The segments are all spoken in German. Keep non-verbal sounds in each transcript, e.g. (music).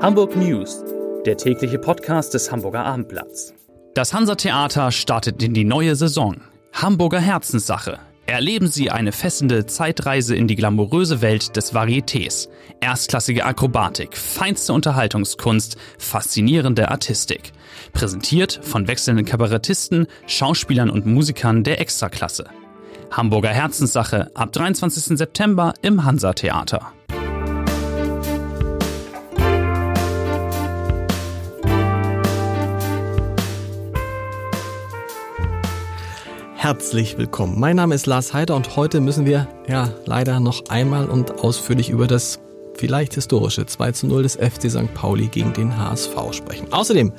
Hamburg News, der tägliche Podcast des Hamburger Abendblatts. Das Hansa-Theater startet in die neue Saison. Hamburger Herzenssache. Erleben Sie eine fesselnde Zeitreise in die glamouröse Welt des Varietés. Erstklassige Akrobatik, feinste Unterhaltungskunst, faszinierende Artistik. Präsentiert von wechselnden Kabarettisten, Schauspielern und Musikern der Extraklasse. Hamburger Herzenssache ab 23. September im Hansa-Theater. Herzlich willkommen. Mein Name ist Lars Heider und heute müssen wir ja leider noch einmal und ausführlich über das vielleicht historische 2 zu 0 des FC St. Pauli gegen den HSV sprechen. Außerdem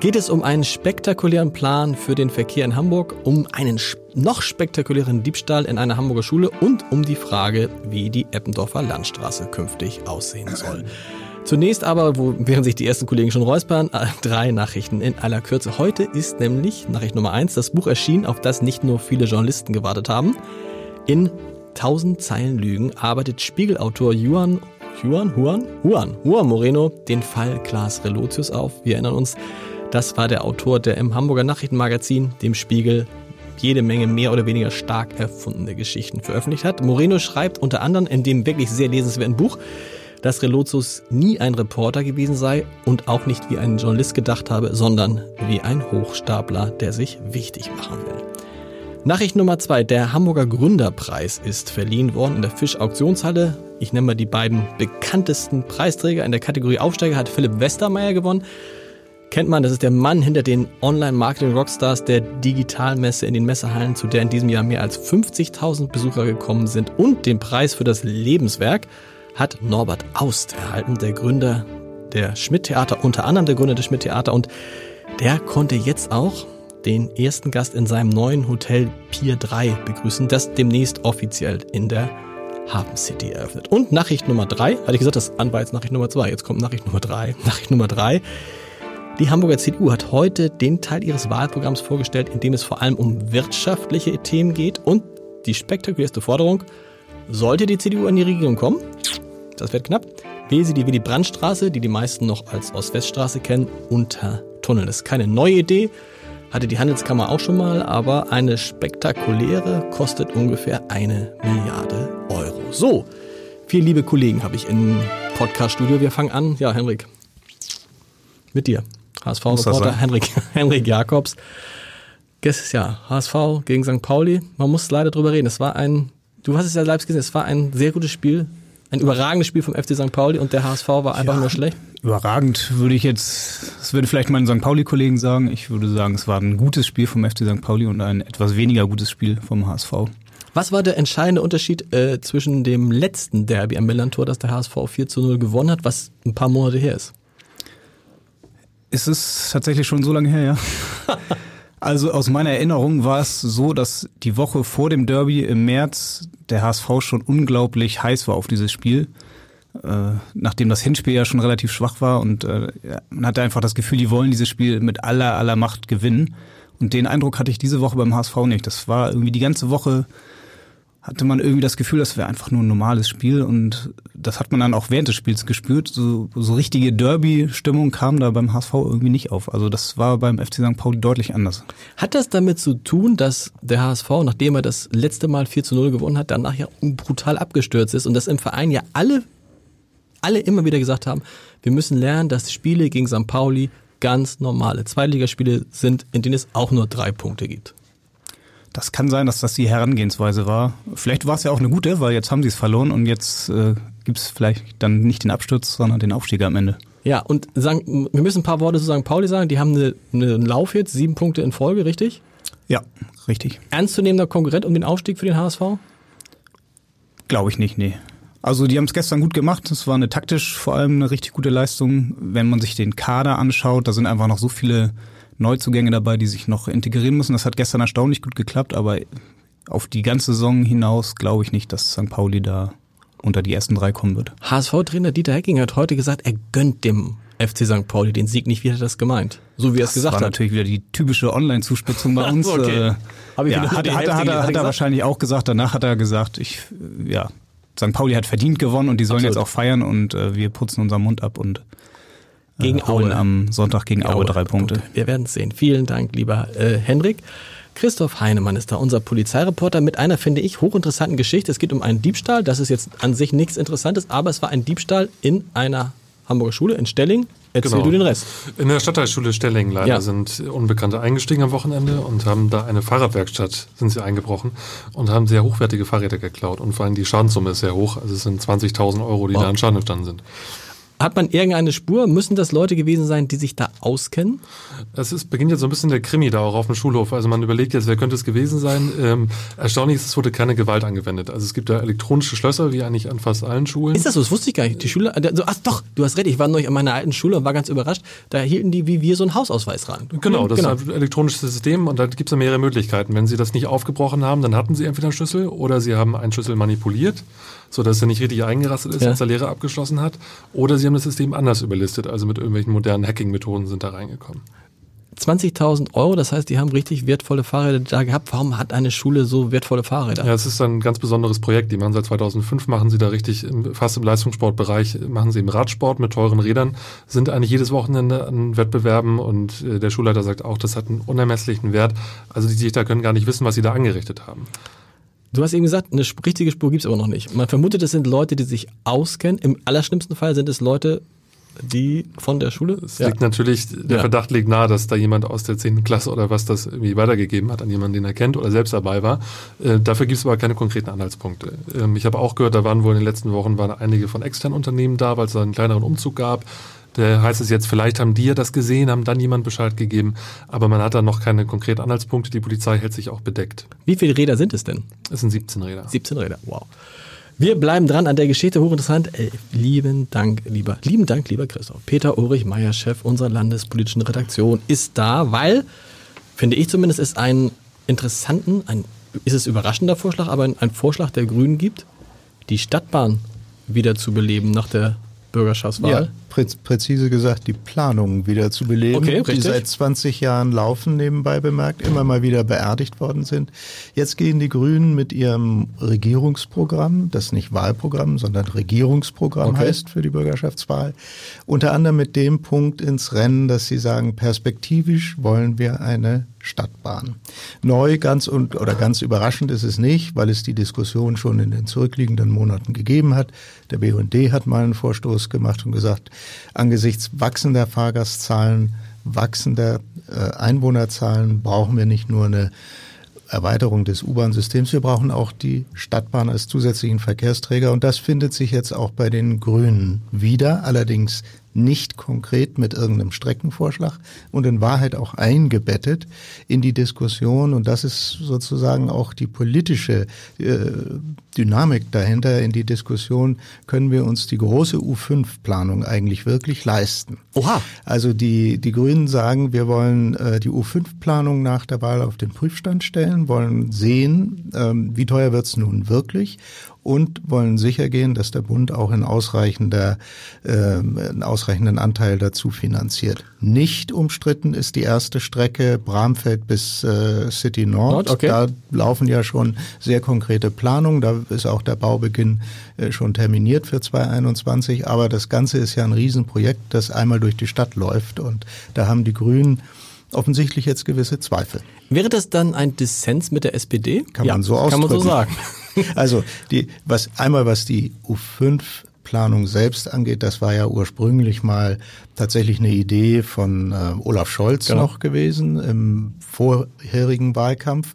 geht es um einen spektakulären Plan für den Verkehr in Hamburg, um einen noch spektakulären Diebstahl in einer Hamburger Schule und um die Frage, wie die Eppendorfer Landstraße künftig aussehen soll. Zunächst aber, wo, während sich die ersten Kollegen schon räuspern, äh, drei Nachrichten in aller Kürze. Heute ist nämlich Nachricht Nummer eins das Buch erschienen, auf das nicht nur viele Journalisten gewartet haben. In 1000 Zeilen Lügen arbeitet Spiegelautor Juan, Juan, Juan, Juan, Juan Moreno den Fall Klaas Relotius auf. Wir erinnern uns, das war der Autor, der im Hamburger Nachrichtenmagazin, dem Spiegel, jede Menge mehr oder weniger stark erfundene Geschichten veröffentlicht hat. Moreno schreibt unter anderem in dem wirklich sehr lesenswerten Buch, dass Relotius nie ein Reporter gewesen sei und auch nicht wie ein Journalist gedacht habe, sondern wie ein Hochstapler, der sich wichtig machen will. Nachricht Nummer zwei. Der Hamburger Gründerpreis ist verliehen worden in der Fisch-Auktionshalle. Ich nenne mal die beiden bekanntesten Preisträger. In der Kategorie Aufsteiger hat Philipp Westermeier gewonnen. Kennt man, das ist der Mann hinter den Online-Marketing-Rockstars der Digitalmesse in den Messehallen, zu der in diesem Jahr mehr als 50.000 Besucher gekommen sind und den Preis für das Lebenswerk hat Norbert Aust erhalten, der Gründer der Schmidt-Theater, unter anderem der Gründer des Schmidt-Theater und der konnte jetzt auch den ersten Gast in seinem neuen Hotel Pier 3 begrüßen, das demnächst offiziell in der Hafen City eröffnet. Und Nachricht Nummer 3, hatte ich gesagt, das war jetzt Nachricht Nummer 2, jetzt kommt Nachricht Nummer 3. (laughs) Nachricht Nummer 3. Die Hamburger CDU hat heute den Teil ihres Wahlprogramms vorgestellt, in dem es vor allem um wirtschaftliche Themen geht und die spektakulärste Forderung, sollte die CDU an die Regierung kommen, das wird knapp. Wähle sie die Willy Brandt-Straße, die die meisten noch als Ost-West-Straße kennen, unter Tunnel. Das ist keine neue Idee, hatte die Handelskammer auch schon mal, aber eine spektakuläre kostet ungefähr eine Milliarde Euro. So, vier liebe Kollegen habe ich im Podcast-Studio. Wir fangen an. Ja, Henrik, mit dir. HSV-Reporter Henrik, (laughs) Henrik Jakobs. Gestern, ja, HSV gegen St. Pauli. Man muss leider drüber reden. Es war ein, du hast es ja selbst gesehen, es war ein sehr gutes Spiel ein überragendes Spiel vom FC St. Pauli und der HSV war einfach ja, nur schlecht? Überragend würde ich jetzt, das würde vielleicht meine St. Pauli-Kollegen sagen. Ich würde sagen, es war ein gutes Spiel vom FC St. Pauli und ein etwas weniger gutes Spiel vom HSV. Was war der entscheidende Unterschied äh, zwischen dem letzten Derby am Millantor, das der HSV 4 zu 0 gewonnen hat, was ein paar Monate her ist? Ist es tatsächlich schon so lange her, ja? (laughs) Also aus meiner Erinnerung war es so, dass die Woche vor dem Derby im März der HSV schon unglaublich heiß war auf dieses Spiel. Äh, nachdem das Hinspiel ja schon relativ schwach war und äh, man hatte einfach das Gefühl, die wollen dieses Spiel mit aller, aller Macht gewinnen. Und den Eindruck hatte ich diese Woche beim HSV nicht. Das war irgendwie die ganze Woche hatte man irgendwie das Gefühl, das wäre einfach nur ein normales Spiel und das hat man dann auch während des Spiels gespürt. So, so richtige Derby-Stimmung kam da beim HSV irgendwie nicht auf. Also das war beim FC St. Pauli deutlich anders. Hat das damit zu tun, dass der HSV, nachdem er das letzte Mal 4 zu 0 gewonnen hat, danach ja brutal abgestürzt ist und dass im Verein ja alle, alle immer wieder gesagt haben, wir müssen lernen, dass Spiele gegen St. Pauli ganz normale Zweitligaspiele sind, in denen es auch nur drei Punkte gibt? Das kann sein, dass das die Herangehensweise war. Vielleicht war es ja auch eine gute, weil jetzt haben sie es verloren und jetzt äh, gibt es vielleicht dann nicht den Absturz, sondern den Aufstieg am Ende. Ja, und sagen, wir müssen ein paar Worte zu St. Pauli sagen. Die haben eine, einen Lauf jetzt, sieben Punkte in Folge, richtig? Ja, richtig. Ernstzunehmender Konkurrent um den Aufstieg für den HSV? Glaube ich nicht, nee. Also die haben es gestern gut gemacht. Es war eine taktisch vor allem eine richtig gute Leistung. Wenn man sich den Kader anschaut, da sind einfach noch so viele Neuzugänge dabei, die sich noch integrieren müssen. Das hat gestern erstaunlich gut geklappt, aber auf die ganze Saison hinaus glaube ich nicht, dass St. Pauli da unter die ersten drei kommen wird. HSV-Trainer Dieter Hecking hat heute gesagt, er gönnt dem FC St. Pauli den Sieg nicht. Wie hat er das gemeint? So wie er es gesagt hat. Das war natürlich wieder die typische Online-Zuspitzung bei (laughs) uns. okay. Äh, ja, hat, hat, hat, hat, er, hat er wahrscheinlich auch gesagt. Danach hat er gesagt, ich, ja, St. Pauli hat verdient gewonnen und die sollen Absolut. jetzt auch feiern und äh, wir putzen unseren Mund ab und Gegen holen Aue. am Sonntag gegen Aue drei Punkte. Wir werden es sehen. Vielen Dank, lieber äh, Henrik. Christoph Heinemann ist da, unser Polizeireporter, mit einer, finde ich, hochinteressanten Geschichte. Es geht um einen Diebstahl. Das ist jetzt an sich nichts Interessantes, aber es war ein Diebstahl in einer Hamburger Schule in Stelling. Erzähl Genau. du den Rest. In der Stadtteilschule Stelling leider Ja. sind Unbekannte eingestiegen am Wochenende und haben da eine Fahrradwerkstatt, sind sie eingebrochen und haben sehr hochwertige Fahrräder geklaut. Und vor allem die Schadenssumme ist sehr hoch. Also es sind 20.000 Euro, die Wow. da an Schaden entstanden sind. Hat man irgendeine Spur? Müssen das Leute gewesen sein, die sich da auskennen? Es ist, beginnt jetzt so ein bisschen der Krimi da auch auf dem Schulhof. Also man überlegt jetzt, wer könnte es gewesen sein. Ähm, erstaunlich ist, es wurde keine Gewalt angewendet. Also es gibt da elektronische Schlösser, wie eigentlich an fast allen Schulen. Ist das so? Das wusste ich gar nicht. Die Schüler, also, ach doch, du hast recht. Ich war neulich an meiner alten Schule und war ganz überrascht. Da hielten die wie wir so einen Hausausweis ran. Genau, das genau. ist ein elektronisches System und da gibt es ja mehrere Möglichkeiten. Wenn Sie das nicht aufgebrochen haben, dann hatten Sie entweder einen Schlüssel oder Sie haben einen Schlüssel manipuliert, sodass er nicht richtig eingerastet ist, Ja. als der Lehrer abgeschlossen hat. Oder Sie haben das System anders überlistet, also mit irgendwelchen modernen Hacking-Methoden sind da reingekommen. 20.000 Euro, das heißt, die haben richtig wertvolle Fahrräder da gehabt. Warum hat eine Schule so wertvolle Fahrräder? Ja, es ist ein ganz besonderes Projekt. Die machen seit 2005, machen sie da richtig fast im Leistungssportbereich, machen sie im Radsport mit teuren Rädern, sind eigentlich jedes Wochenende an Wettbewerben und äh, der Schulleiter sagt auch, das hat einen unermesslichen Wert. Also die Dichter können gar nicht wissen, was sie da angerichtet haben. Du hast eben gesagt, eine richtige Spur gibt's aber noch nicht. Man vermutet, es sind Leute, die sich auskennen. Im allerschlimmsten Fall sind es Leute, die von der Schule. Es liegt natürlich, der Ja. Verdacht liegt nahe, dass da jemand aus der 10. Klasse oder was das irgendwie weitergegeben hat an jemanden, den er kennt oder selbst dabei war. Äh, dafür gibt es aber keine konkreten Anhaltspunkte. Ähm, ich habe auch gehört, da waren wohl in den letzten Wochen waren einige von externen Unternehmen da, weil es da einen kleineren Umzug gab. Da heißt es jetzt, vielleicht haben die ja das gesehen, haben dann jemand Bescheid gegeben, aber man hat da noch keine konkreten Anhaltspunkte. Die Polizei hält sich auch bedeckt. Wie viele Räder sind es denn? Es sind 17 Räder. 17 Räder. Wow. Wir bleiben dran an der Geschichte, hochinteressant. Äh, lieben Dank, lieber, lieben Dank, lieber Christoph. Peter Ulrich Meyer, Chef unserer landespolitischen Redaktion, ist da, weil, finde ich zumindest, es einen interessanten, ein, ist es überraschender Vorschlag, aber ein, ein Vorschlag der Grünen gibt, die Stadtbahn wieder zu beleben nach der Bürgerschaftswahl. Ja, prä präzise gesagt, die Planungen wieder zu beleben, Okay, die seit 20 Jahren laufen, nebenbei bemerkt, immer mal wieder beerdigt worden sind. Jetzt gehen die Grünen mit ihrem Regierungsprogramm, das nicht Wahlprogramm, sondern Regierungsprogramm Okay. heißt für die Bürgerschaftswahl, unter anderem mit dem Punkt ins Rennen, dass sie sagen, perspektivisch wollen wir eine Stadtbahn. Neu, ganz und oder ganz überraschend ist es nicht, weil es die Diskussion schon in den zurückliegenden Monaten gegeben hat. Der BUND hat mal einen Vorstoß gemacht und gesagt, angesichts wachsender Fahrgastzahlen, wachsender äh, Einwohnerzahlen brauchen wir nicht nur eine Erweiterung des U-Bahn-Systems. Wir brauchen auch die Stadtbahn als zusätzlichen Verkehrsträger und das findet sich jetzt auch bei den Grünen wieder, allerdings nicht konkret mit irgendeinem Streckenvorschlag und in Wahrheit auch eingebettet in die Diskussion und das ist sozusagen auch die politische äh, Dynamik dahinter in die Diskussion, können wir uns die große U5-Planung eigentlich wirklich leisten. Oha. Also die, die Grünen sagen, wir wollen äh, die U5-Planung nach der Wahl auf den Prüfstand stellen, wollen sehen, ähm, wie teuer wird's nun wirklich und wollen sicher gehen, dass der Bund auch in ausreichender, ähm, einen ausreichenden Anteil dazu finanziert. Nicht umstritten ist die erste Strecke Bramfeld bis äh, City Nord. Nord, okay. Da laufen ja schon sehr konkrete Planungen. Da ist auch der Baubeginn äh, schon terminiert für 2021. Aber das Ganze ist ja ein Riesenprojekt, das einmal durch die Stadt läuft. Und da haben die Grünen offensichtlich jetzt gewisse Zweifel. Wäre das dann ein Dissens mit der SPD? Kann ja, man so Kann man so ausdrücken. sagen. (laughs) (laughs) Also die, was einmal was die U5 Planung selbst angeht, das war ja ursprünglich mal tatsächlich eine Idee von äh, Olaf Scholz Genau. noch gewesen im vorherigen Wahlkampf.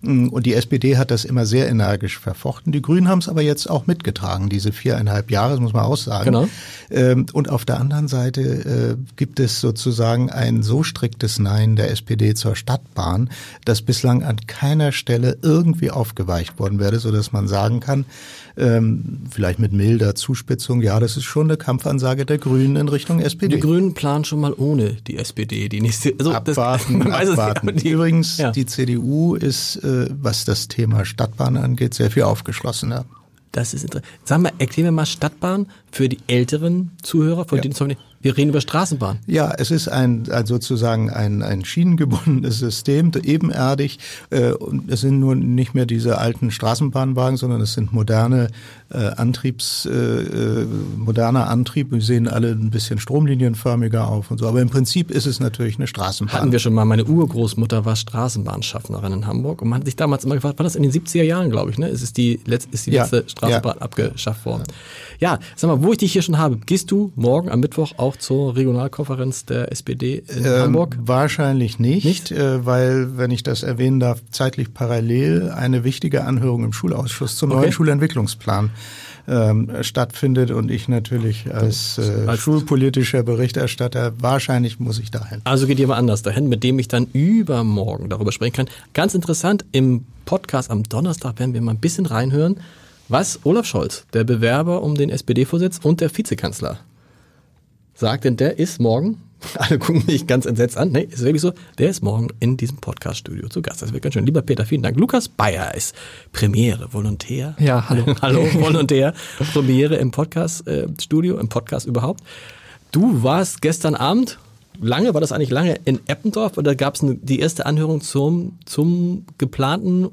Mm, Und die SPD hat das immer sehr energisch verfochten. Die Grünen haben es aber jetzt auch mitgetragen, diese viereinhalb Jahre, das muss man auch sagen. Genau. Ähm, Und auf der anderen Seite äh, gibt es sozusagen ein so striktes Nein der SPD zur Stadtbahn, dass bislang an keiner Stelle irgendwie aufgeweicht worden wäre, so dass man sagen kann, ähm, vielleicht mit milder Zuspitzung, ja, das ist schon eine Kampfansage der Grünen in Richtung SPD. Die Grünen planen schon mal ohne die SPD die nächste. Also abwarten, (laughs) nicht, abwarten. aber die- Übrigens, Ja. die CDU ist, äh, was das Thema Stadtbahn angeht, sehr viel aufgeschlossener. Das ist interessant. Sag mal, erklär mir mal Stadtbahn für die älteren Zuhörer, von Ja. denen es- wir reden über Straßenbahn. Ja, es ist ein, ein sozusagen ein, ein schienengebundenes System, ebenerdig. Äh, und es sind nur nicht mehr diese alten Straßenbahnwagen, sondern es sind moderne äh, Antriebs, äh, äh, moderner Antrieb. Wir sehen alle ein bisschen stromlinienförmiger auf und so. Aber im Prinzip ist es natürlich eine Straßenbahn. Hatten wir schon mal, meine Urgroßmutter war Straßenbahnschaffnerin in Hamburg und man hat sich damals immer gefragt, war das in den 70er Jahren, glaube ich, ne? Es ist die, letz, ist die Ja, letzte Straßenbahn abgeschafft worden. Ja, sag mal, wo ich dich hier schon habe, gehst du morgen am Mittwoch auch zur Regionalkonferenz der SPD in Ähm, Hamburg? Wahrscheinlich nicht, Nicht? Äh, weil, wenn ich das erwähnen darf, zeitlich parallel eine wichtige Anhörung im Schulausschuss zum Okay. neuen Schulentwicklungsplan ähm, stattfindet und ich natürlich als, äh, Als- schulpolitischer Berichterstatter wahrscheinlich muss ich dahin. Also geht jemand anders dahin, mit dem ich dann übermorgen darüber sprechen kann. Ganz interessant, im Podcast am Donnerstag werden wir mal ein bisschen reinhören, was Olaf Scholz, der Bewerber um den SPD-Vorsitz und der Vizekanzler, sagt, denn der ist morgen, (laughs) alle gucken mich ganz entsetzt an, nee, ist wirklich so, der ist morgen in diesem Podcast-Studio zu Gast. Das wird ganz schön. Lieber Peter, vielen Dank. Lukas Bayer ist Premiere, Volontär. Ja, hallo. (laughs) hallo, Volontär. Premiere im Podcast-Studio, im Podcast überhaupt. Du warst gestern Abend, lange, war das eigentlich lange, in Eppendorf oder gab es die erste Anhörung zum, zum geplanten,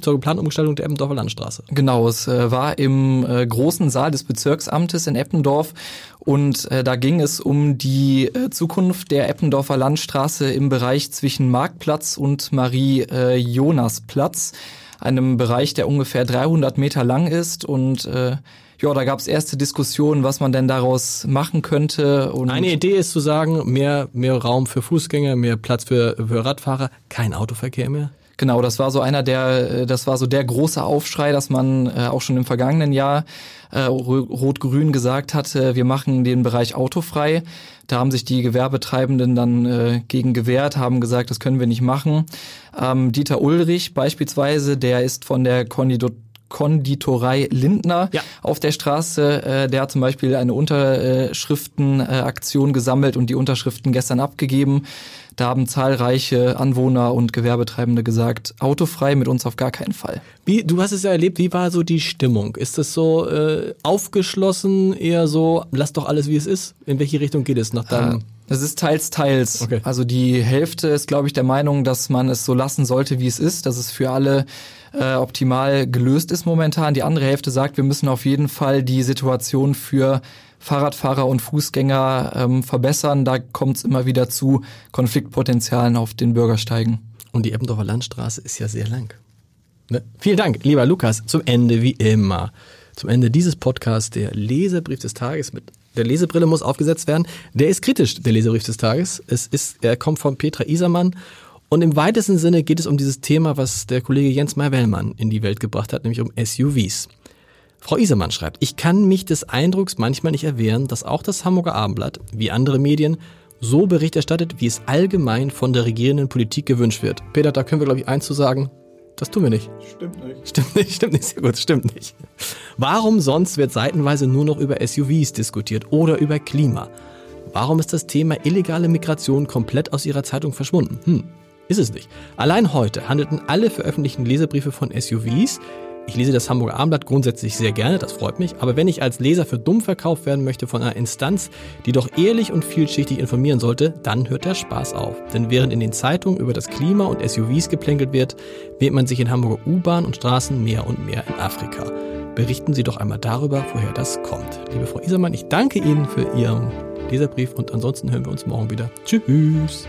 zur geplanten Umgestaltung der Eppendorfer Landstraße? Genau, es äh, war im äh, großen Saal des Bezirksamtes in Eppendorf und äh, da ging es um die Zukunft der Eppendorfer Landstraße im Bereich zwischen Marktplatz und Marie-Jonas-Platz, einem Bereich, der ungefähr 300 Meter lang ist und äh, ja, da gab es erste Diskussionen, was man denn daraus machen könnte. Und Eine Idee ist zu sagen, mehr, mehr Raum für Fußgänger, mehr Platz für, für Radfahrer, kein Autoverkehr mehr. Genau, das war so einer der, äh, das war so der große Aufschrei, dass man äh, auch schon im vergangenen Jahr äh, Ro- Rot-Grün gesagt hatte, wir machen den Bereich autofrei. Da haben sich die Gewerbetreibenden dann äh, gegen gewehrt, haben gesagt, das können wir nicht machen. Ähm, Dieter Ulrich beispielsweise, der ist von der Konditor Konditorei Lindner Ja. auf der Straße. Äh, der hat zum Beispiel eine Unterschriftenaktion gesammelt und die Unterschriften gestern abgegeben. Da haben zahlreiche Anwohner und Gewerbetreibende gesagt, autofrei mit uns auf gar keinen Fall. Wie, du hast es ja erlebt, wie war so die Stimmung? Ist es so äh, aufgeschlossen, eher so, lass doch alles wie es ist? In welche Richtung geht es nach deinem... Es ist teils, teils. Okay. Also die Hälfte ist, glaube ich, der Meinung, dass man es so lassen sollte, wie es ist, dass es für alle äh, optimal gelöst ist momentan. Die andere Hälfte sagt, wir müssen auf jeden Fall die Situation für Fahrradfahrer und Fußgänger ähm, verbessern. Da kommt es immer wieder zu Konfliktpotenzialen auf den Bürgersteigen. Und die Eppendorfer Landstraße ist ja sehr lang. Ne? Vielen Dank, lieber Lukas. Zum Ende wie immer. Zum Ende dieses Podcasts der Leserbrief des Tages mit der Lesebrille muss aufgesetzt werden. Der ist kritisch, der Leserbrief des Tages. Es ist, er kommt von Petra Isermann. Und im weitesten Sinne geht es um dieses Thema, was der Kollege Jens Meyer-Wellmann in die Welt gebracht hat, nämlich um SUVs. Frau Isermann schreibt, ich kann mich des Eindrucks manchmal nicht erwehren, dass auch das Hamburger Abendblatt, wie andere Medien, so Bericht erstattet, wie es allgemein von der regierenden Politik gewünscht wird. Peter, da können wir, glaube ich, eins zu sagen, das tun wir nicht. Stimmt nicht. Stimmt nicht, stimmt nicht, sehr gut, stimmt nicht. Warum sonst wird seitenweise nur noch über SUVs diskutiert oder über Klima? Warum ist das Thema illegale Migration komplett aus ihrer Zeitung verschwunden? Hm, ist es nicht. Allein heute handelten alle veröffentlichten Leserbriefe von SUVs. Ich lese das Hamburger Abendblatt grundsätzlich sehr gerne, das freut mich. Aber wenn ich als Leser für dumm verkauft werden möchte von einer Instanz, die doch ehrlich und vielschichtig informieren sollte, dann hört der Spaß auf. Denn während in den Zeitungen über das Klima und SUVs geplänkelt wird, wähnt man sich in Hamburger U-Bahn und Straßen mehr und mehr in Afrika. Berichten Sie doch einmal darüber, woher das kommt. Liebe Frau Isermann, ich danke Ihnen für Ihren Leserbrief und ansonsten hören wir uns morgen wieder. Tschüss.